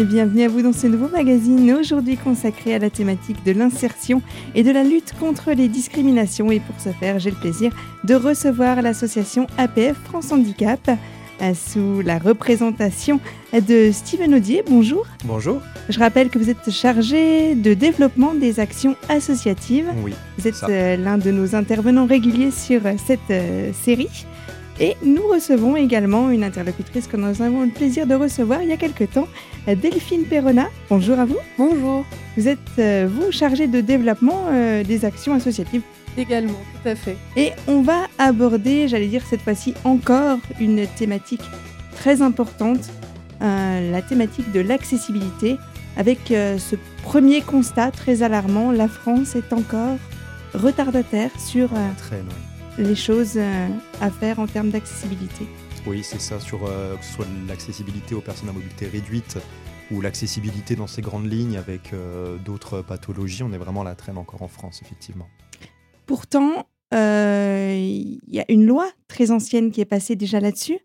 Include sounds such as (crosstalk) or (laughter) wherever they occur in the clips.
et bienvenue à vous dans ce nouveau magazine, aujourd'hui consacré à la thématique de l'insertion et de la lutte contre les discriminations. Et pour ce faire, j'ai le plaisir de recevoir l'association APF France Handicap euh, sous la représentation de Steven Audier. Bonjour. Bonjour. Je rappelle que vous êtes chargé de développement des actions associatives. Oui. Vous êtes euh, l'un de nos intervenants réguliers sur euh, cette série. Et nous recevons également une interlocutrice que nous avons le plaisir de recevoir il y a quelque temps, Delphine Perrona. Bonjour à vous. Bonjour. Vous êtes, euh, vous, chargée de développement euh, des actions associatives. Également, tout à fait. Et on va aborder, j'allais dire cette fois-ci encore, une thématique très importante, euh, la thématique de l'accessibilité, avec ce premier constat très alarmant, la France est encore retardataire sur très loin les choses euh, à faire en termes d'accessibilité. Oui, c'est ça, sur euh, que ce soit l'accessibilité aux personnes à mobilité réduite ou l'accessibilité dans ces grandes lignes avec euh, d'autres pathologies, on est vraiment à la traîne encore en France, effectivement. Pourtant, il y a une loi très ancienne qui est passée déjà là-dessus.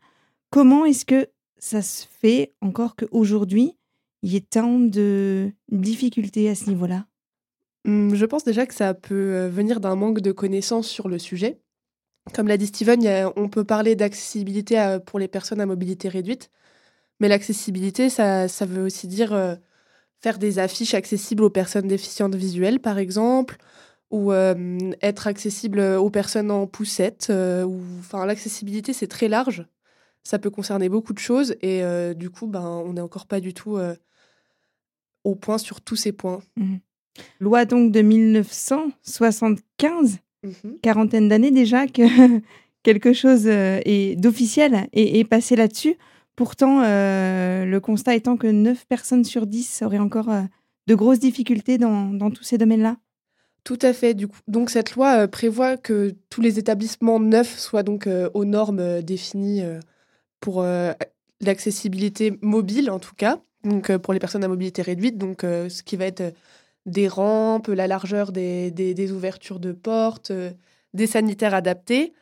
Comment est-ce que ça se fait encore qu'aujourd'hui, il y ait tant de difficultés à ce niveau-là? Hum, Je pense déjà que ça peut venir d'un manque de connaissances sur le sujet. Comme l'a dit Steven, on peut parler d'accessibilité pour les personnes à mobilité réduite, mais l'accessibilité, ça, veut aussi dire euh, faire des affiches accessibles aux personnes déficientes visuelles, par exemple, ou euh, être accessible aux personnes en poussette. Euh, enfin, l'accessibilité, c'est très large. Ça peut concerner beaucoup de choses et du coup, ben, on n'est encore pas du tout au point sur tous ces points. Mmh. Loi donc de 1975 Mhm. quarantaine d'années déjà que (laughs) quelque chose euh, d'officiel est, passé là-dessus. Pourtant, euh, le constat étant que 9 personnes sur 10 auraient encore euh, de grosses difficultés dans, tous ces domaines-là. Tout à fait. Du coup, donc cette loi prévoit que tous les établissements neufs soient donc aux normes définies pour l'accessibilité mobile en tout cas, donc pour les personnes à mobilité réduite, donc ce qui va être des rampes, la largeur des, des, ouvertures de portes, euh, des sanitaires adaptés.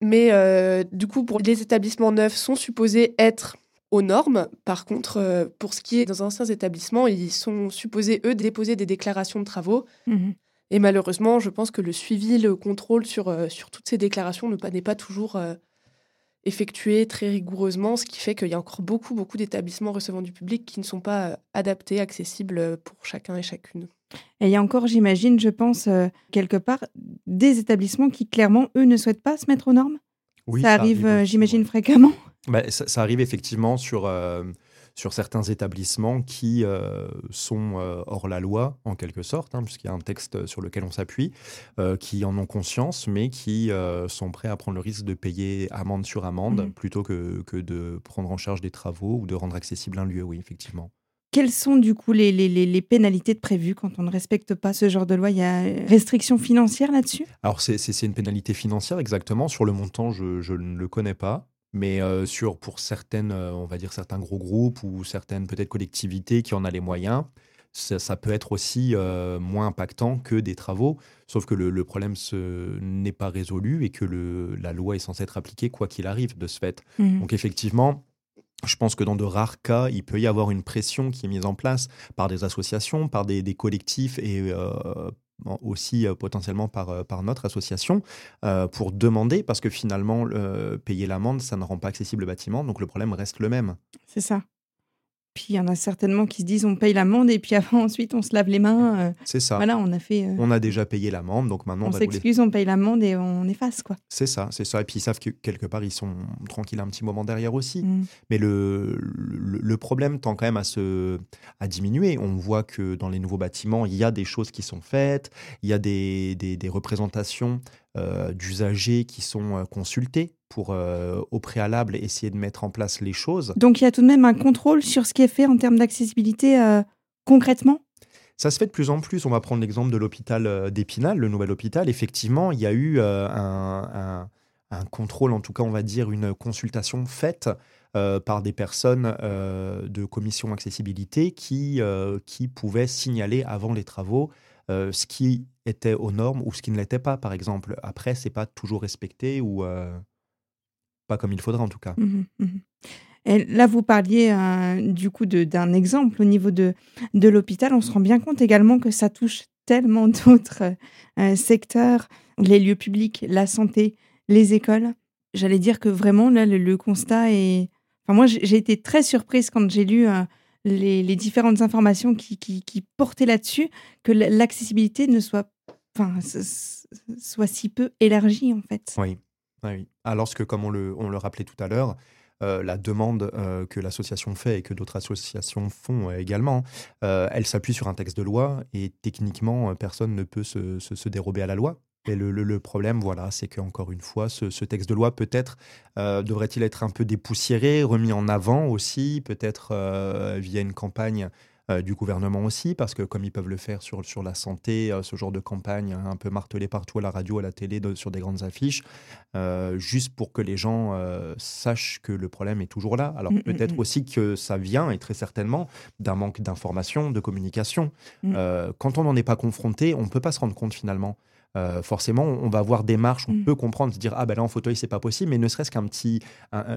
Mais euh, du coup, pour les établissements neufs, sont supposés être aux normes. Par contre, euh, pour ce qui est dans anciens établissements, ils sont supposés, eux, déposer des déclarations de travaux. Mmh Et malheureusement, je pense que le suivi, le contrôle sur, sur toutes ces déclarations n'est pas toujours effectué très rigoureusement, ce qui fait qu'il y a encore beaucoup, beaucoup d'établissements recevant du public qui ne sont pas adaptés, accessibles pour chacun et chacune. Et il y a encore, j'imagine, je pense, euh, quelque part, des établissements qui, clairement, eux, ne souhaitent pas se mettre aux normes? Oui, ça, arrive, euh, j'imagine, fréquemment? Bah, ça, arrive effectivement sur, euh, sur certains établissements qui sont hors la loi, en quelque sorte, hein, puisqu'il y a un texte sur lequel on s'appuie, qui en ont conscience, mais qui sont prêts à prendre le risque de payer amende sur amende mmh. plutôt que, que de prendre en charge des travaux ou de rendre accessible un lieu, oui, effectivement. Quelles sont du coup les, les, pénalités prévues quand on ne respecte pas ce genre de loi? Il y a restriction financière là-dessus? Alors c'est une pénalité financière exactement. Sur le montant, je, je ne le connais pas. Mais euh, sur, pour certaines, euh, on va dire certains gros groupes ou certaines peut-être collectivités qui en a les moyens, ça, peut être aussi euh, moins impactant que des travaux. Sauf que le, problème n'est pas résolu et que le, la loi est censée être appliquée quoi qu'il arrive de ce fait. Mmh. Donc effectivement, je pense que dans de rares cas, il peut y avoir une pression qui est mise en place par des associations, par des, collectifs et euh, aussi euh, potentiellement par, euh, par notre association pour demander, parce que finalement, payer l'amende, ça ne rend pas accessible le bâtiment, donc le problème reste le même. C'est ça. Puis il y en a certainement qui se disent on paye l'amende et puis (laughs) avant ensuite on se lave les mains. Euh. c'est ça. Voilà, on a fait. Euh, on a déjà payé l'amende, donc maintenant on, s'excuse, on paye l'amende et on efface quoi. C'est ça, c'est ça. Et puis ils savent que quelque part ils sont tranquilles un petit moment derrière aussi. Mm. Mais le, le, problème tend quand même à se à diminuer. On voit que dans les nouveaux bâtiments il y a des choses qui sont faites, il y a des, des, des représentations d'usagers qui sont euh, consultés pour, euh, au préalable, essayer de mettre en place les choses. Donc il y a tout de même un contrôle sur ce qui est fait en termes d'accessibilité concrètement? Ça se fait de plus en plus. On va prendre l'exemple de l'hôpital d'Épinal, le nouvel hôpital. Effectivement, il y a eu un, contrôle, en tout cas, on va dire une consultation faite par des personnes de commission accessibilité qui, qui pouvaient signaler avant les travaux euh, ce qui était aux normes ou ce qui ne l'était pas, par exemple. Après, c'est pas toujours respecté ou euh, pas comme il faudrait en tout cas. Mmh mmh Et là, vous parliez du coup d'un exemple au niveau de, de l'hôpital. On se rend bien compte également que ça touche tellement (laughs) d'autres secteurs, les lieux publics, la santé, les écoles. J'allais dire que vraiment, là, le, constat est... Enfin, moi, j'ai été très surprise quand j'ai lu les, différentes informations qui, portaient là-dessus, que l'accessibilité ne soit, enfin, soit si peu élargie, en fait. Oui. oui. Alors que, comme on le, on le rappelait tout à l'heure, euh, la demande euh, que l'association fait et que d'autres associations font euh, également, elle s'appuie sur un texte de loi et techniquement, personne ne peut se, se, dérober à la loi. Et le, le, problème, voilà, c'est qu'encore une fois, ce, ce, texte de loi peut-être devrait-il être un peu dépoussiéré, remis en avant aussi, peut-être via une campagne euh, du gouvernement aussi, parce que comme ils peuvent le faire sur, sur la santé, euh, ce genre de campagne un peu martelé partout à la radio, à la télé, sur des grandes affiches, euh, juste pour que les gens sachent que le problème est toujours là. Alors mmh, mmh, peut-être mmh. aussi que ça vient, et très certainement, d'un manque d'information, de communication. quand on n'en est pas confronté, on ne peut pas se rendre compte finalement. Euh, forcément, on va avoir des marches, on mm. peut comprendre, se dire ah ben là en fauteuil c'est pas possible, mais ne serait-ce qu'un petit,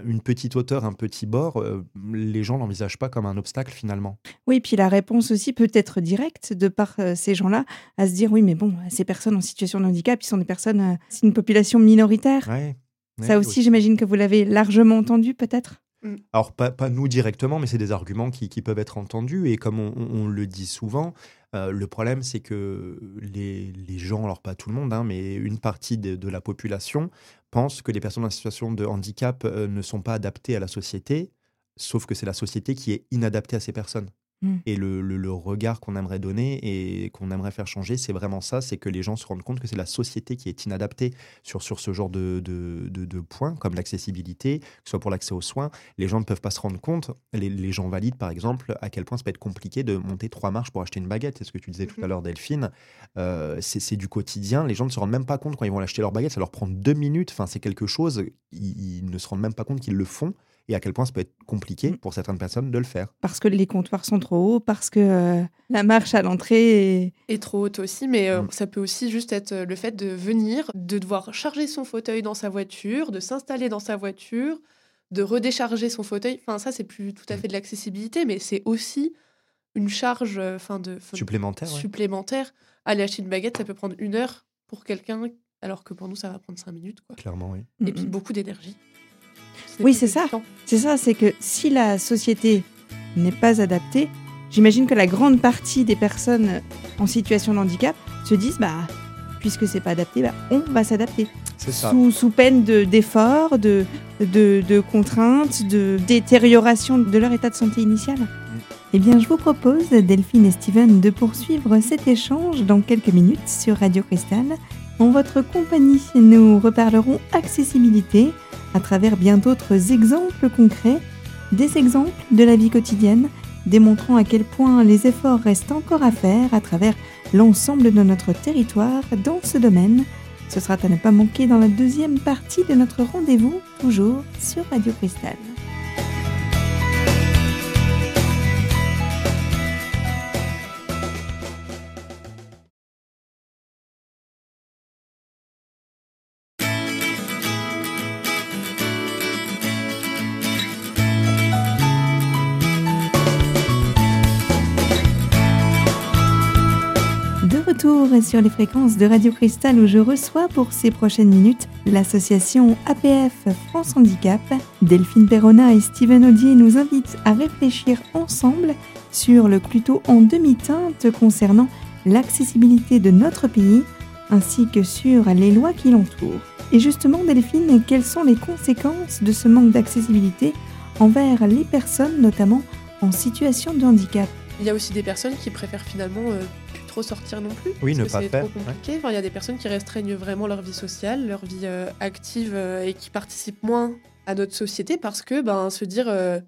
une petite hauteur, un petit bord, euh, les gens l'envisagent pas comme un obstacle finalement. Oui, puis la réponse aussi peut être directe de par euh, ces gens-là à se dire oui mais bon ces personnes en situation de handicap, ils sont des personnes, c'est une population minoritaire. Ça aussi, j'imagine que vous l'avez largement entendu peut-être? Mm. Alors, pas, pas, nous directement, mais c'est des arguments qui, qui, peuvent être entendus. Et comme on, le dit souvent, euh, le problème, c'est que les, les, gens, alors pas tout le monde, hein, mais une partie de, de, la population pense que les personnes en situation de handicap euh, ne sont pas adaptées à la société, sauf que c'est la société qui est inadaptée à ces personnes. Mm. Et le, le, regard qu'on aimerait donner et qu'on aimerait faire changer, c'est vraiment ça, c'est que les gens se rendent compte que c'est la société qui est inadaptée sur, sur ce genre de, de, de, points, comme l'accessibilité, que ce soit pour l'accès aux soins. Les gens ne peuvent pas se rendre compte, les, les, gens valides par exemple, à quel point ça peut être compliqué de monter trois marches pour acheter une baguette. C'est ce que tu disais tout à mm-hmm. l'heure, Delphine. Euh, c'est du quotidien. Les gens ne se rendent même pas compte quand ils vont acheter leur baguette, ça leur prend deux minutes. Enfin, c'est quelque chose, ils, ils ne se rendent même pas compte qu'ils le font et à quel point ça peut être compliqué mm. pour certaines personnes de le faire. Parce que les comptoirs sont trop hauts, parce que euh, la marche à l'entrée est... est... trop haute aussi, mais euh, mm. ça peut aussi juste être euh, le fait de venir, de devoir charger son fauteuil dans sa voiture, de s'installer dans sa voiture, de redécharger son fauteuil. Enfin, ça, c'est plus tout à mm. fait de l'accessibilité, mais c'est aussi une charge enfin de, supplémentaire. supplémentaire. Aller acheter une baguette, ça peut prendre une heure pour quelqu'un, alors que pour nous, ça va prendre cinq minutes. Quoi. Clairement, oui. Et puis beaucoup d'énergie. Oui, c'est ça. C'est ça, c'est que si la société n'est pas adaptée, j'imagine que la grande partie des personnes en situation de handicap se disent bah puisque c'est pas adapté, bah, on va s'adapter. Sous, sous, peine d'efforts, de, de, de, contraintes, de détérioration de leur état de santé initial. Mm. Eh bien, je vous propose, Delphine et Steven, de poursuivre cet échange dans quelques minutes sur Radio Cristal. En votre compagnie, nous reparlerons accessibilité, à travers bien d'autres exemples concrets, des exemples de la vie quotidienne, démontrant à quel point les efforts restent encore à faire à travers l'ensemble de notre territoire dans ce domaine. Ce sera à ne pas manquer dans la deuxième partie de notre rendez-vous, toujours sur Radio Cristal. Sur les fréquences de Radio Cristal où je reçois pour ces prochaines minutes l'association APF France Handicap. Delphine Perrona et Steven Audier nous invitent à réfléchir ensemble sur le plutôt en demi-teinte concernant l'accessibilité de notre pays ainsi que sur les lois qui l'entourent. Et justement, Delphine, quelles sont les conséquences de ce manque d'accessibilité envers les personnes, notamment en situation de handicap? Il y a aussi des personnes qui préfèrent finalement euh, sortir non plus. Oui, ne pas faire. compliqué. il y a des personnes qui restreignent vraiment leur vie sociale, leur vie euh, active euh, et qui participent moins à notre société parce que ben, se dire euh,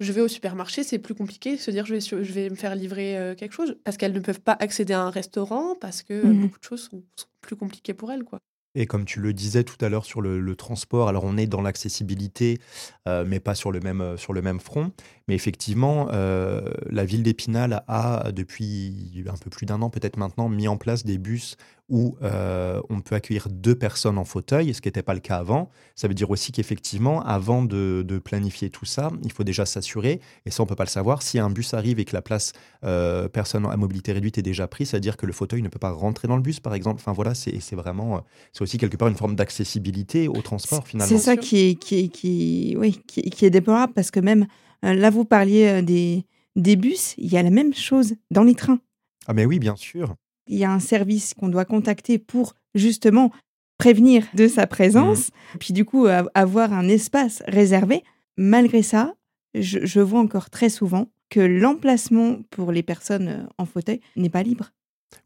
je vais au supermarché, c'est plus compliqué. Se dire je vais, je vais me faire livrer quelque chose parce qu'elles ne peuvent pas accéder à un restaurant parce que mmh beaucoup de choses sont, sont, plus compliquées pour elles. quoi. Et comme tu le disais tout à l'heure sur le, transport, alors on est dans l'accessibilité, euh, mais pas sur le même, euh, sur le même front. Mais effectivement, euh, la ville d'Épinal a, depuis un peu plus d'un an peut-être maintenant, mis en place des bus où euh, on peut accueillir deux personnes en fauteuil, ce qui n'était pas le cas avant. Ça veut dire aussi qu'effectivement, avant de, planifier tout ça, il faut déjà s'assurer, et ça on peut pas le savoir, si un bus arrive et que la place euh, personne à mobilité réduite est déjà prise, c'est-à-dire que le fauteuil ne peut pas rentrer dans le bus, par exemple. Enfin voilà, c'est vraiment, euh, c'est aussi quelque part une forme d'accessibilité au transport finalement. C'est ça qui est, qui, qui, oui, qui, qui est déplorable, parce que même là, vous parliez des, des bus, il y a la même chose dans les trains. Ah mais oui, bien sûr. Il y a un service qu'on doit contacter pour justement prévenir de sa présence, mmh. puis du coup avoir un espace réservé. Malgré ça, je, vois encore très souvent que l'emplacement pour les personnes euh, en fauteuil n'est pas libre.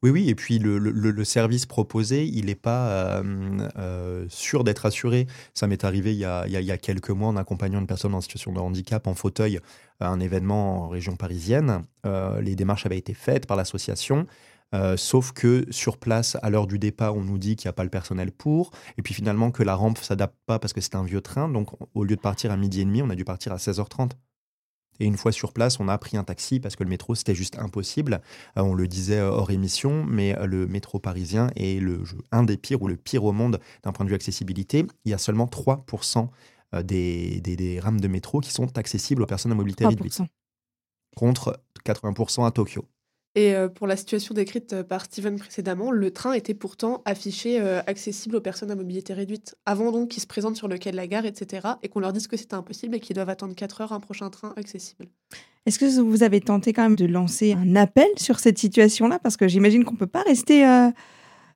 Oui, oui, et puis le, service proposé, il n'est pas euh, euh, sûr d'être assuré. Ça m'est arrivé il y, a, quelques mois en accompagnant une personne en situation de handicap en fauteuil à un événement en région parisienne. les démarches avaient été faites par l'association. Euh, sauf que sur place, à l'heure du départ, on nous dit qu'il n'y a pas le personnel pour, et puis finalement que la rampe s'adapte pas parce que c'est un vieux train, donc au lieu de partir à midi et demi, on a dû partir à 16h30. Et une fois sur place, on a pris un taxi parce que le métro, c'était juste impossible. Euh, on le disait hors émission, mais le métro parisien est le, un des pires ou le pire au monde d'un point de vue accessibilité. Il y a seulement 3% euh, des, des, rames de métro qui sont accessibles aux personnes à mobilité réduite, contre 80% à Tokyo. Et euh, pour la situation décrite euh, par Steven précédemment, le train était pourtant affiché euh, accessible aux personnes à mobilité réduite, avant donc qu'ils se présentent sur le quai de la gare, etc., et qu'on leur dise que c'était impossible et qu'ils doivent attendre 4 heures un prochain train accessible. Est-ce que vous avez tenté quand même de lancer un appel sur cette situation-là? Parce que j'imagine qu'on ne peut pas rester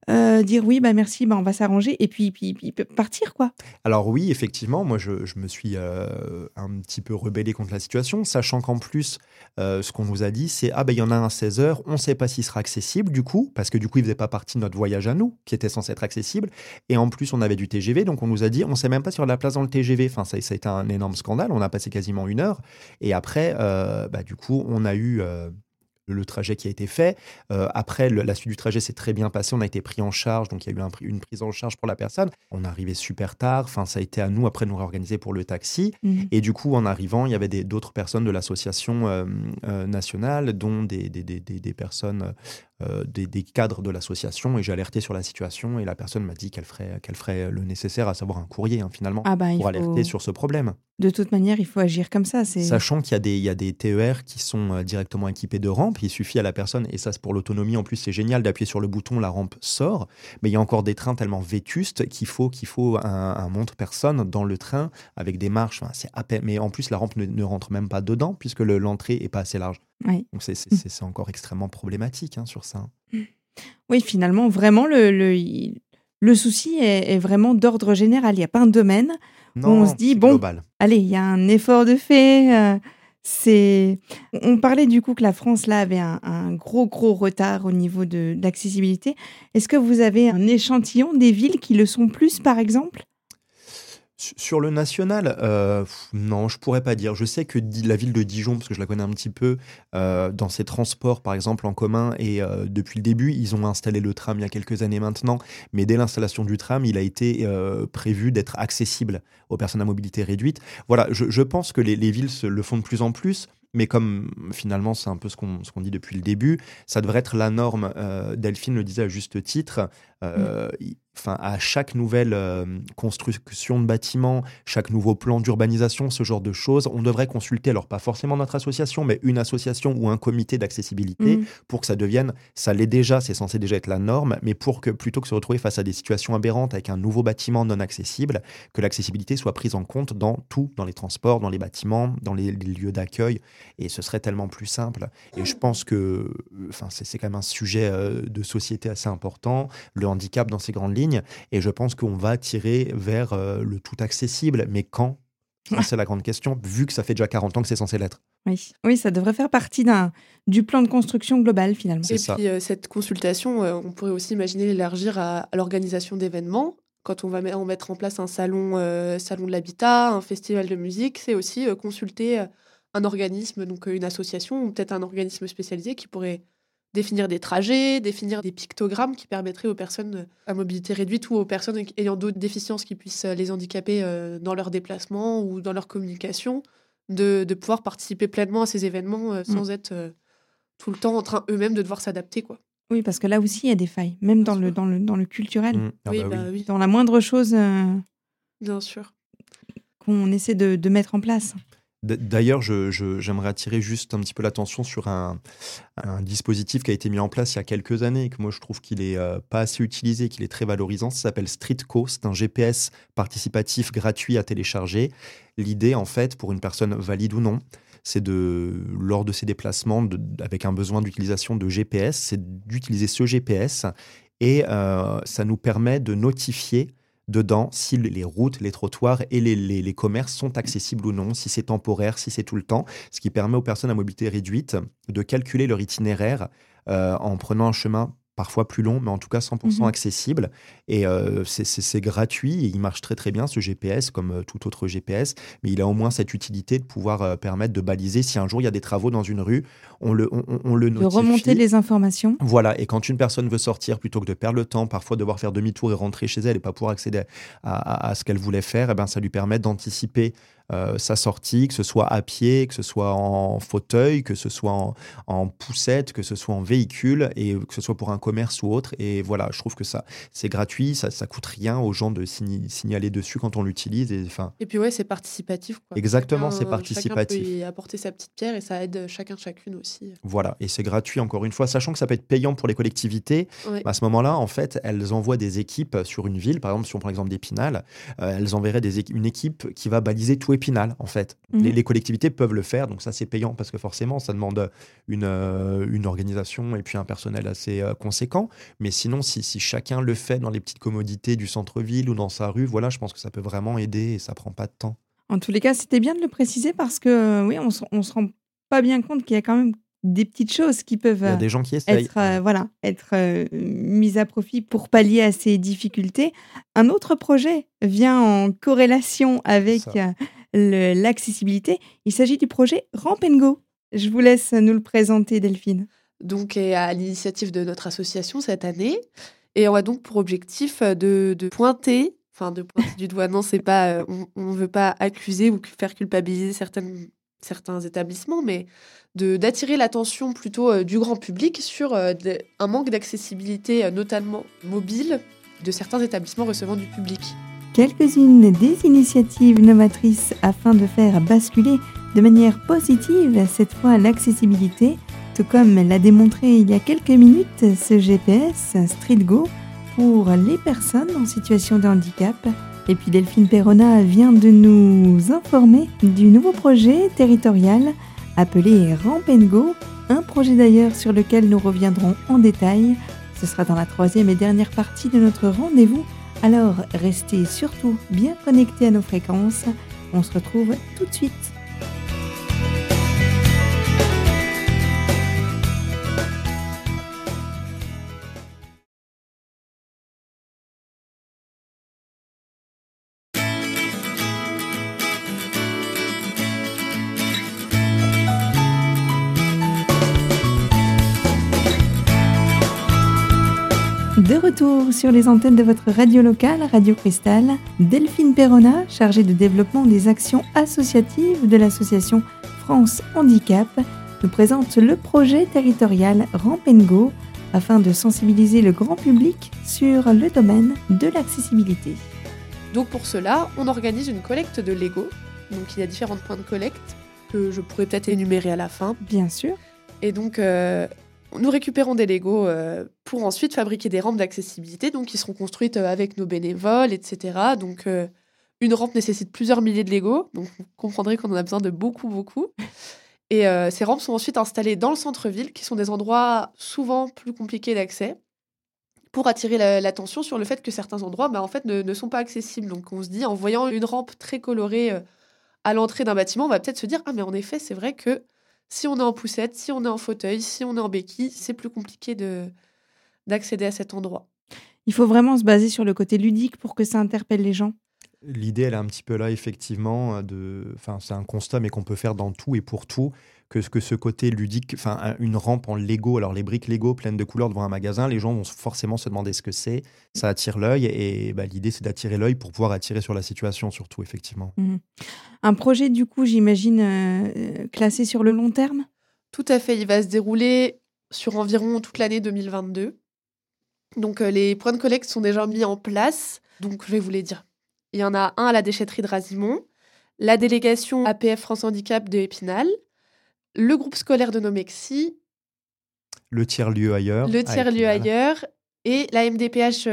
euh, dire oui, bah merci, bah on va s'arranger et puis, puis, puis, partir quoi. Alors oui, effectivement, moi je, je me suis euh, un petit peu rebellé contre la situation, sachant qu'en plus, euh, ce qu'on nous a dit, c'est ah ben il y en a un à 16h, on ne sait pas s'il sera accessible du coup, parce que du coup il faisait pas partie de notre voyage à nous, qui était censé être accessible, et en plus on avait du TGV, donc on nous a dit on ne sait même pas sur la place dans le TGV. Enfin ça, a été un énorme scandale, on a passé quasiment une heure, et après, bah, du coup on a eu le trajet qui a été fait. Euh, après, la suite du trajet s'est très bien passé. On a été pris en charge, donc il y a eu une prise en charge pour la personne. On est arrivé super tard. Enfin, ça a été à nous après de nous réorganiser pour le taxi. Mhm. Et du coup, en arrivant, il y avait d'autres personnes de l'association euh, euh, nationale, dont des, des, des, des personnes euh, des, cadres de l'association et j'ai alerté sur la situation et la personne m'a dit qu'elle ferait, qu'elle ferait le nécessaire, à savoir un courrier hein, finalement, ah bah, pour alerter sur ce problème. De toute manière, il faut agir comme ça. Sachant qu'il y a, des, il y a des TER qui sont euh, directement équipés de rampes, il suffit à la personne, et ça c'est pour l'autonomie en plus c'est génial d'appuyer sur le bouton, la rampe sort, mais il y a encore des trains tellement vétustes qu'il faut, qu'il faut un, montre-personne dans le train avec des marches, c'est à peine, mais en plus la rampe ne, rentre même pas dedans puisque l'entrée est pas assez large. Oui. Donc c'est encore extrêmement problématique hein, sur ça. Oui, finalement, vraiment, le, le, le souci est, vraiment d'ordre général. Il n'y a pas un domaine où on se dit, bon, allez, il y a un effort de fait. Euh, c'est, on parlait du coup que la France là avait un, un gros gros retard au niveau de l'accessibilité. Est-ce que vous avez un échantillon des villes qui le sont plus, par exemple? Sur le national, euh, non, je pourrais pas dire. Je sais que la ville de Dijon, parce que je la connais un petit peu, euh, dans ses transports, par exemple, en commun, et euh, depuis le début, ils ont installé le tram il y a quelques années maintenant, mais dès l'installation du tram, il a été prévu d'être accessible aux personnes à mobilité réduite. Voilà, je, pense que les, villes se, le font de plus en plus. Mais comme finalement, c'est un peu ce qu'on dit depuis le début, ça devrait être la norme. Delphine le disait à juste titre. Mm enfin, à chaque nouvelle euh, construction de bâtiment, chaque nouveau plan d'urbanisation, ce genre de choses, on devrait consulter, alors pas forcément notre association, mais une association ou un comité d'accessibilité mmh. pour que ça devienne, ça l'est déjà, c'est censé déjà être la norme, mais pour que plutôt que se retrouver face à des situations aberrantes avec un nouveau bâtiment non accessible, que l'accessibilité soit prise en compte dans tout, dans les transports, dans les bâtiments, dans les, lieux d'accueil, et ce serait tellement plus simple. Et je pense que, enfin, c'est quand même un sujet euh, de société assez important, le handicap dans ses grandes lignes et je pense qu'on va tirer vers euh, le tout accessible. Mais quand? C'est la grande question, vu que ça fait déjà 40 ans que c'est censé l'être. Oui. oui, ça devrait faire partie du plan de construction global finalement. Et puis euh, cette consultation, euh, on pourrait aussi imaginer l'élargir à, l'organisation d'événements. Quand on va mettre en place un salon, salon de l'habitat, un festival de musique, c'est aussi consulter un organisme, donc une association ou peut-être un organisme spécialisé qui pourrait définir des trajets, définir des pictogrammes qui permettraient aux personnes à mobilité réduite ou aux personnes ayant d'autres déficiences qui puissent les handicaper euh, dans leurs déplacements ou dans leur communication, de, pouvoir participer pleinement à ces événements euh, sans mm. être euh, tout le temps en train eux-mêmes de devoir s'adapter. quoi. Oui, parce que là aussi, il y a des failles, même dans le, dans le, dans le culturel. Mm. Ah oui, bah oui. bah oui, Dans la moindre chose euh, bien sûr. qu'on essaie de, de mettre en place. D'ailleurs, j'aimerais attirer juste un petit peu l'attention sur un, dispositif qui a été mis en place il y a quelques années et que moi je trouve qu'il est euh, pas assez utilisé, qu'il est très valorisant. Ça s'appelle Streetco. C'est un GPS participatif gratuit à télécharger. L'idée, en fait, pour une personne valide ou non, c'est de, lors de ses déplacements, avec un besoin d'utilisation de GPS, c'est d'utiliser ce GPS et euh, ça nous permet de notifier dedans si les routes, les trottoirs et les, les- les commerces sont accessibles ou non, si c'est temporaire, si c'est tout le temps, ce qui permet aux personnes à mobilité réduite de calculer leur itinéraire euh, en prenant un chemin parfois plus long, mais en tout cas 100% Mhm. accessible. Et euh, c'est- gratuit et il marche très très bien ce GPS comme euh, tout autre GPS, mais il a au moins cette utilité de pouvoir euh, permettre de baliser si un jour il y a des travaux dans une rue, on le, on, le De notifie. remonter les informations. Voilà, et quand une personne veut sortir, plutôt que de perdre le temps, parfois devoir faire demi-tour et rentrer chez elle et pas pouvoir accéder à, à- à ce qu'elle voulait faire, eh ben, ça lui permet d'anticiper euh, sa sortie, que ce soit à pied, que ce soit en fauteuil, que ce soit en, en poussette, que ce soit en véhicule, et que ce soit pour un commerce ou autre. Et voilà, je trouve que ça, c'est gratuit, ça, ça coûte rien aux gens de signaler dessus quand on l'utilise. Et, Et puis ouais, c'est participatif. Quoi. Exactement, c'est Chacun participatif. peut y apporter sa petite pierre et ça aide chacun chacune aussi. Voilà, et c'est gratuit encore une fois, sachant que ça peut être payant pour les collectivités. Ouais. À ce moment-là, en fait, elles envoient des équipes sur une ville, par exemple, si on prend l'exemple d'Épinal, euh, elles enverraient des une équipe qui va baliser tout Épinal, en fait. Mhm. Les, les collectivités peuvent le faire, donc ça c'est payant parce que forcément ça demande une, euh, une organisation et puis un personnel assez euh, conséquent. Mais sinon, si, si chacun le fait dans les petites commodités du centre-ville ou dans sa rue, voilà, je pense que ça peut vraiment aider et ça prend pas de temps. En tous les cas, c'était bien de le préciser parce que, euh, oui, on se, on se rend pas bien compte qu'il y a quand même des petites choses qui peuvent Il y a euh, des gens qui être, euh, voilà, être euh, mises à profit pour pallier à ces difficultés. Un autre projet vient en corrélation avec euh, l'accessibilité. Il s'agit du projet Ramp Go. Je vous laisse nous le présenter, Delphine. donc à l'initiative de notre association cette année. Et on a donc pour objectif euh, de, pointer, enfin de pointer du doigt, non, c'est pas, euh, on ne veut pas accuser ou faire culpabiliser certaines, certains établissements, mais d'attirer l'attention plutôt euh, du grand public sur un manque d'accessibilité, notamment mobile, de certains établissements recevant du public. Quelques-unes des initiatives novatrices afin de faire basculer de manière positive cette fois l'accessibilité, tout comme l'a démontré il y a quelques minutes ce GPS StreetGo pour les personnes en situation de handicap. Et puis Delphine Perrona vient de nous informer du nouveau projet territorial appelé Ramp Go, un projet d'ailleurs sur lequel nous reviendrons en détail. Ce sera dans la troisième et dernière partie de notre rendez-vous alors restez surtout bien connectés à nos fréquences. On se retrouve tout de suite. Retour sur les antennes de votre radio locale, Radio Cristal, Delphine Perrona, chargée de développement des actions associatives de l'association France Handicap, nous présente le projet territorial Ramp and Go afin de sensibiliser le grand public sur le domaine de l'accessibilité. Donc pour cela, on organise une collecte de Lego. Donc il y a différents points de collecte que je pourrais peut-être énumérer à la fin. Bien sûr, Et donc, euh, nous récupérons des Legos euh, pour ensuite fabriquer des rampes d'accessibilité, donc qui seront construites euh, avec nos bénévoles, etc. Donc, euh, une rampe nécessite plusieurs milliers de Legos, donc vous comprendrez qu'on en a besoin de beaucoup, beaucoup. Et ces rampes sont ensuite installées dans le centre-ville, qui sont des endroits souvent plus compliqués d'accès, pour attirer la- l'attention sur le fait que certains endroits, bah, en fait, ne, ne sont pas accessibles. Donc, on se dit, en voyant une rampe très colorée à l'entrée d'un bâtiment, on va peut-être se dire, ah, mais en effet, c'est vrai que si on est en poussette, si on est en fauteuil, si on est en béquille, c'est plus compliqué de d'accéder à cet endroit. il faut vraiment se baser sur le côté ludique pour que ça interpelle les gens. L'idée, elle est un petit peu là, effectivement. De... Enfin, c'est un constat, mais qu'on peut faire dans tout et pour tout. Que, que ce côté ludique, enfin, un- une rampe en Lego, alors les briques Lego pleines de couleurs devant un magasin, les gens vont forcément se demander ce que c'est. Ça attire l'œil et bah, l'idée, c'est d'attirer l'œil pour pouvoir attirer sur la situation, surtout, effectivement. Un projet, du coup, j'imagine, euh, classé sur le long terme? Tout à fait, il va se dérouler sur environ toute l'année 2022. Donc les points de collecte sont déjà mis en place. Donc je vais vous les dire. Il y en a un à la déchetterie de Rasimont, la délégation APF France Handicap de Épinal, le groupe scolaire de Nomexi, le tiers-lieu ailleurs, le tiers-lieu ailleurs et la MDPH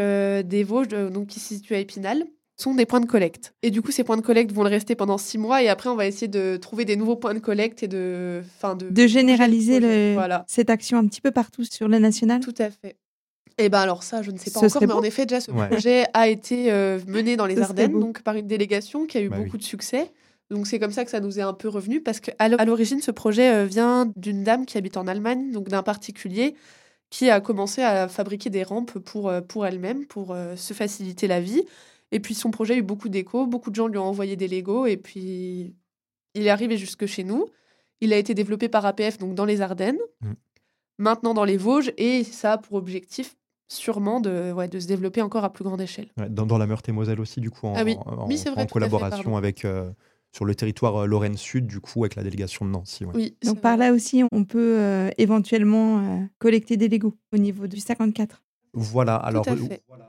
des Vosges, donc qui se situe à Épinal sont des points de collecte. Et du coup, ces points de collecte vont le rester pendant six mois et après, on va essayer de trouver des nouveaux points de collecte et de... Fin, de, de généraliser le, cette action un petit peu partout sur le national? Tout à fait. Et eh ben alors ça, je ne sais pas encore, mais en effet, déjà, ce projet a été euh, mené dans les Ardennes, donc par une délégation qui a eu bah beaucoup de succès. Donc c'est comme ça que ça nous est un peu revenu, parce qu'à l'origine, ce projet euh, vient d'une dame qui habite en Allemagne, donc d'un particulier qui a commencé à fabriquer des rampes pour, euh, pour elle-même, pour se faciliter la vie. Et puis son projet a eu beaucoup d'écho, beaucoup de gens lui ont envoyé des Legos et puis il est arrivé jusque chez nous. Il a été développé par APF donc dans les Ardennes, mm. maintenant dans les Vosges et ça a pour objectif sûrement de, ouais, de se développer encore à plus grande échelle. dans, la Meurthe-et-Moselle aussi du coup en, ah en, collaboration avec euh, sur le territoire euh, Lorraine Sud du coup avec la délégation de Nancy. Oui, donc par là aussi on peut euh, éventuellement collecter des Legos au niveau du 54. Voilà, alors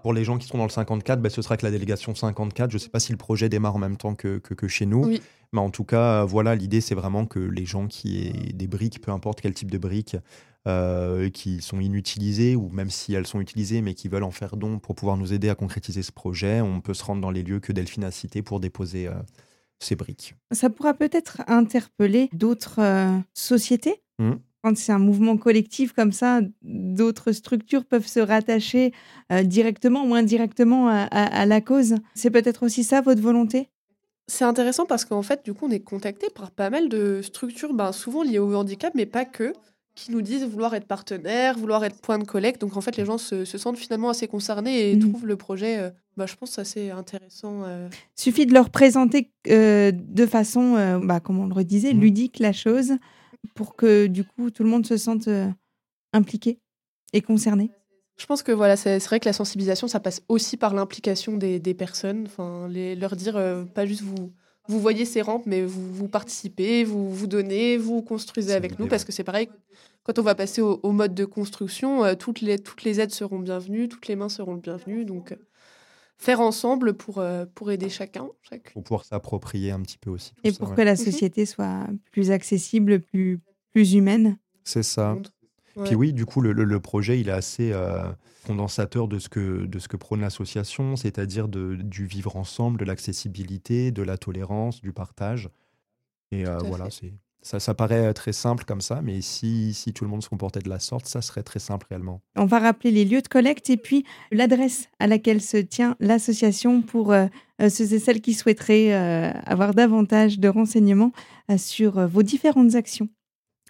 pour les gens qui sont dans le 54, ben, ce sera que la délégation 54. Je ne sais pas si le projet démarre en même temps que, que, chez nous, mais en tout cas, voilà, l'idée c'est vraiment que les gens qui aient des briques, peu importe quel type de briques, euh, qui sont inutilisées ou même si elles sont utilisées mais qui veulent en faire don pour pouvoir nous aider à concrétiser ce projet, on peut se rendre dans les lieux que Delphine a cités pour déposer euh, ces briques. Ça pourra peut-être interpeller d'autres euh, sociétés mmh quand c'est un mouvement collectif comme ça, d'autres structures peuvent se rattacher euh, directement ou indirectement à, la cause. C'est peut-être aussi ça votre volonté? C'est intéressant parce qu'en fait, du coup, on est contacté par pas mal de structures, ben, souvent liées au handicap, mais pas que, qui nous disent vouloir être partenaires, vouloir être point de collecte. Donc en fait, les gens se, sentent finalement assez concernés et mmh. trouvent le projet, euh, bah, je pense, assez intéressant. Euh. Suffit de leur présenter de façon, bah, comme on le redisait, mmh. ludique la chose pour que du coup tout le monde se sente euh, impliqué et concerné Je pense que voilà, c'est vrai que la sensibilisation, ça passe aussi par l'implication des, personnes. Enfin, les, leur dire euh, pas juste vous, vous voyez ces rampes, mais vous, vous participez, vous vous donnez, vous construisez avec nous, parce que c'est pareil. Quand on va passer au, mode de construction, euh, toutes, les, toutes les aides seront bienvenues, toutes les mains seront bienvenues. Donc, faire ensemble pour, pour aider chacun. Pour pouvoir s'approprier un petit peu aussi. Et pour que la mhm. société soit plus accessible, plus, plus humaine. C'est ça. Puis oui, du coup, le, le, projet, il est assez euh, condensateur de ce que, de ce que prône l'association, c'est-à-dire du vivre ensemble, de l'accessibilité, de la tolérance, du partage. Et euh, voilà, c'est ça, paraît euh, très simple comme ça, mais si, si tout le monde se comportait de la sorte, ça serait très simple réellement. On va rappeler les lieux de collecte et puis l'adresse à laquelle se tient l'association pour euh, ceux et celles qui souhaiteraient avoir davantage de renseignements sur vos différentes actions.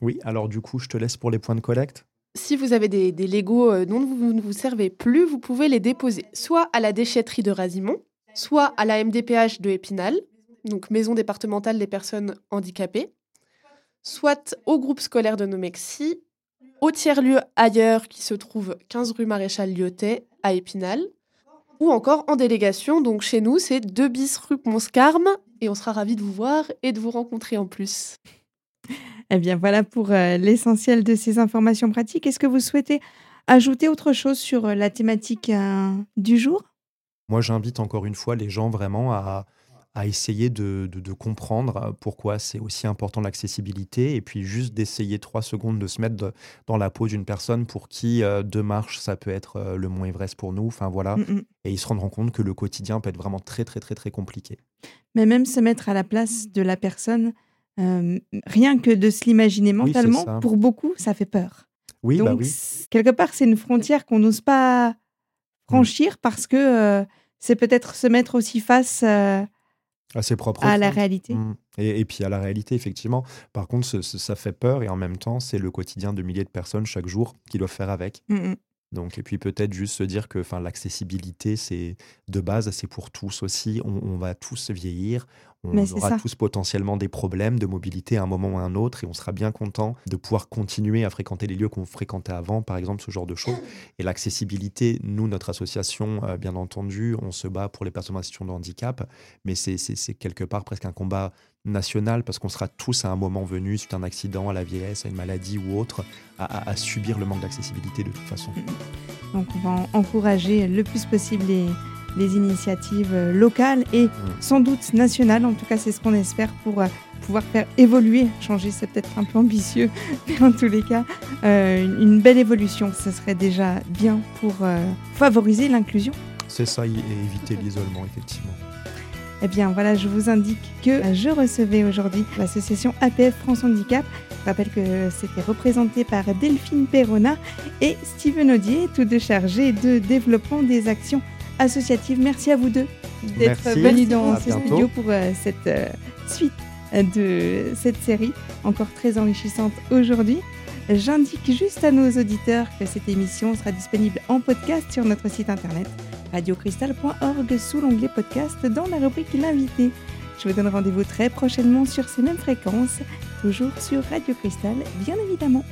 Oui, alors du coup, je te laisse pour les points de collecte. Si vous avez des, des Legos dont vous ne vous servez plus, vous pouvez les déposer soit à la déchetterie de Rasimont, soit à la MDPH de Épinal, donc Maison départementale des personnes handicapées, soit au groupe scolaire de Nomexi, au tiers-lieu ailleurs qui se trouve 15 rue Maréchal Lyotet à Épinal, ou encore en délégation. Donc chez nous, c'est 2 bis rue Monscarme et on sera ravis de vous voir et de vous rencontrer en plus. Eh bien voilà pour euh, l'essentiel de ces informations pratiques. Est-ce que vous souhaitez ajouter autre chose sur euh, la thématique euh, du jour? Moi, j'invite encore une fois les gens vraiment à, à essayer de, de, comprendre pourquoi c'est aussi important l'accessibilité et puis juste d'essayer trois secondes de se mettre dans la peau d'une personne pour qui euh, deux marches, ça peut être euh, le moins Everest pour nous. Enfin voilà. Mm, mm. Et ils se rendront compte que le quotidien peut être vraiment très, très, très, très compliqué. Mais même se mettre à la place de la personne, euh, rien que de se l'imaginer mentalement, pour beaucoup, ça fait peur. Oui, bah Donc, oui. quelque part, c'est une frontière qu'on n'ose pas franchir parce que c'est peut-être se mettre aussi face à ses propres. À la réalité. Mmh. Et, puis à la réalité, effectivement. Par contre, ça fait peur et en même temps, c'est le quotidien de milliers de personnes chaque jour qui doivent faire avec. Mmh, mmh. Donc, et puis peut-être juste se dire que l'accessibilité, c'est de base, c'est pour tous aussi. On, va tous vieillir, On aura tous potentiellement des problèmes de mobilité à un moment ou à un autre et on sera bien content de pouvoir continuer à fréquenter les lieux qu'on fréquentait avant, par exemple, ce genre de choses. Et l'accessibilité, nous, notre association, euh, bien entendu, on se bat pour les personnes en situation de handicap, mais c'est quelque part presque un combat national parce qu'on sera tous à un moment venu, suite à un accident, à la vieillesse, à une maladie ou autre, à, subir le manque d'accessibilité de toute façon. Donc on va encourager le plus possible les initiatives euh, locales et mm. sans doute nationales. En tout cas, c'est ce qu'on espère pour euh, pouvoir faire évoluer, changer, c'est peut-être un peu ambitieux, (laughs) mais en tous les cas, euh, une belle évolution, ce serait déjà bien pour favoriser l'inclusion. C'est ça, et éviter l'isolement, effectivement. Eh bien voilà, je vous indique que je recevais aujourd'hui l'association APF France Handicap. Je rappelle que c'était représenté par Delphine Perrona et Steven Audier, tous deux chargés de développement des actions associative. Merci à vous deux d'être venus dans ce studio pour euh, cette euh, suite de cette série, encore très enrichissante aujourd'hui. J'indique juste à nos auditeurs que cette émission sera disponible en podcast sur notre site internet radiocristal.org sous l'onglet podcast dans la rubrique L'invité. Je vous donne rendez-vous très prochainement sur ces mêmes fréquences, toujours sur Radio Cristal, bien évidemment.